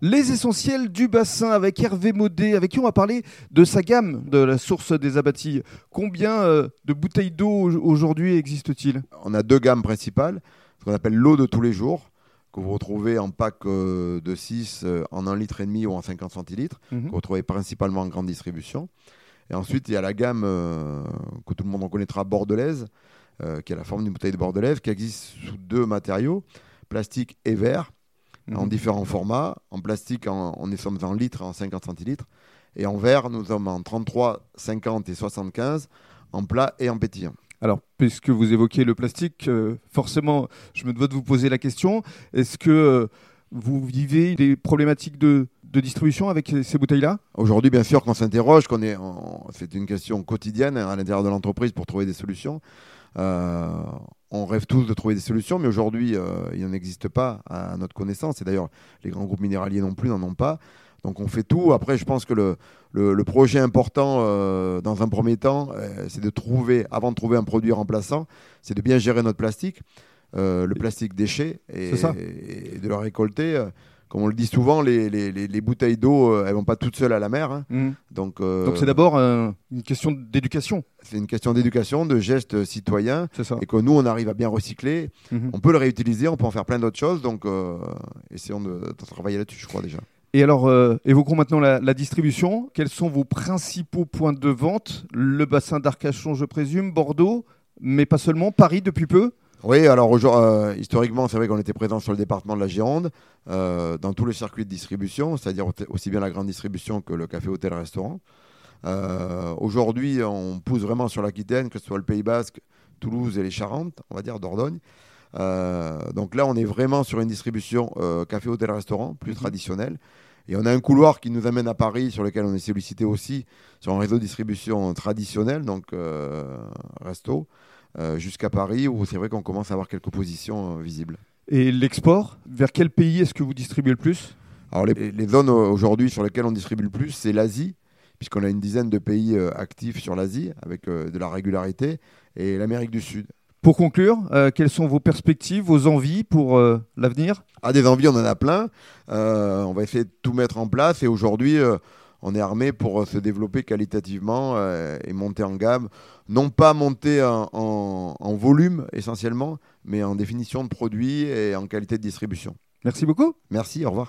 Les essentiels du bassin avec Hervé Maudet, avec qui on va parler de sa gamme de la source des abattis. Combien euh, de bouteilles d'eau aujourd'hui existe-t-il On a deux gammes principales, ce qu'on appelle l'eau de tous les jours, que vous retrouvez en pack euh, de 6 euh, en 1,5 litre et demi ou en 50 centilitres, Mhm. que vous retrouvez principalement en grande distribution. Et ensuite, il y a la gamme que tout le monde en connaîtra, bordelaise, qui a la forme d'une bouteille de bordelaise, qui existe sous deux matériaux, plastique et verre, en Mhm. différents formats. En plastique, en- on est sommes en litres, en 50 centilitres. Et en verre, nous sommes en 33, 50 et 75, en plat et en pétillant. Alors, puisque vous évoquez le plastique, euh, forcément, je me dois de vous poser la question. Est-ce que euh, vous vivez des problématiques de, de distribution avec ces bouteilles-là? Aujourd'hui, bien sûr, qu'on s'interroge, qu'on est, c'est une question quotidienne hein, à l'intérieur de l'entreprise pour trouver des solutions. Euh, on rêve tous de trouver des solutions, mais aujourd'hui, euh, il n'en existe pas à notre connaissance. Et d'ailleurs, les grands groupes minéraliers non plus n'en ont pas. Donc, on fait tout. Après, je pense que le, le- le projet important, euh, dans un premier temps, euh, c'est de trouver, avant de trouver un produit remplaçant, c'est de bien gérer notre plastique, le plastique déchet, et, et de le récolter. Comme on le dit souvent, les, les- les- les bouteilles d'eau, euh, elles vont pas toutes seules à la mer. hein. Donc, euh, Donc c'est d'abord euh, une question d'éducation, c'est une question d'éducation, de gestes citoyens, c'est ça et que nous, on arrive à bien recycler. Mhm. On peut le réutiliser, on peut en faire plein d'autres choses. Donc, euh, essayons de, de travailler là-dessus, je crois déjà. Et alors, euh, évoquons maintenant la, la distribution. Quels sont vos principaux points de vente? Le bassin d'Arcachon, je présume, Bordeaux, mais pas seulement, Paris depuis peu? Oui, alors euh, historiquement, c'est vrai qu'on était présent sur le département de la Gironde, euh, dans tous les circuits de distribution, c'est-à-dire au- aussi bien la grande distribution que le café, hôtel, restaurant. Euh, aujourd'hui, on pousse vraiment sur l'Aquitaine, que ce soit le Pays Basque, Toulouse et les Charentes, on va dire Dordogne. Donc là, on est vraiment sur une distribution café, hôtel, restaurant, plus Mhm. traditionnelle. Et on a un couloir qui nous amène à Paris, sur lequel on est sollicité aussi sur un réseau de distribution traditionnel, donc resto, jusqu'à Paris, où c'est vrai qu'on commence à avoir quelques positions euh, visibles. Et l'export Vers quel pays est-ce que vous distribuez le plus? Alors les, les zones euh, aujourd'hui sur lesquelles on distribue le plus, c'est l'Asie, puisqu'on a une dizaine de pays euh, actifs sur l'Asie, avec euh, de la régularité, et l'Amérique du Sud. Pour conclure, euh, quelles sont vos perspectives, vos envies pour euh, l'avenir? À des envies, on en a plein. Euh, on va essayer de tout mettre en place, et aujourd'hui, euh, on est armé pour euh, se développer qualitativement euh, et monter en gamme. Non pas monter en, en- en volume essentiellement, mais en définition de produit et en qualité de distribution. Merci beaucoup. Merci, au revoir.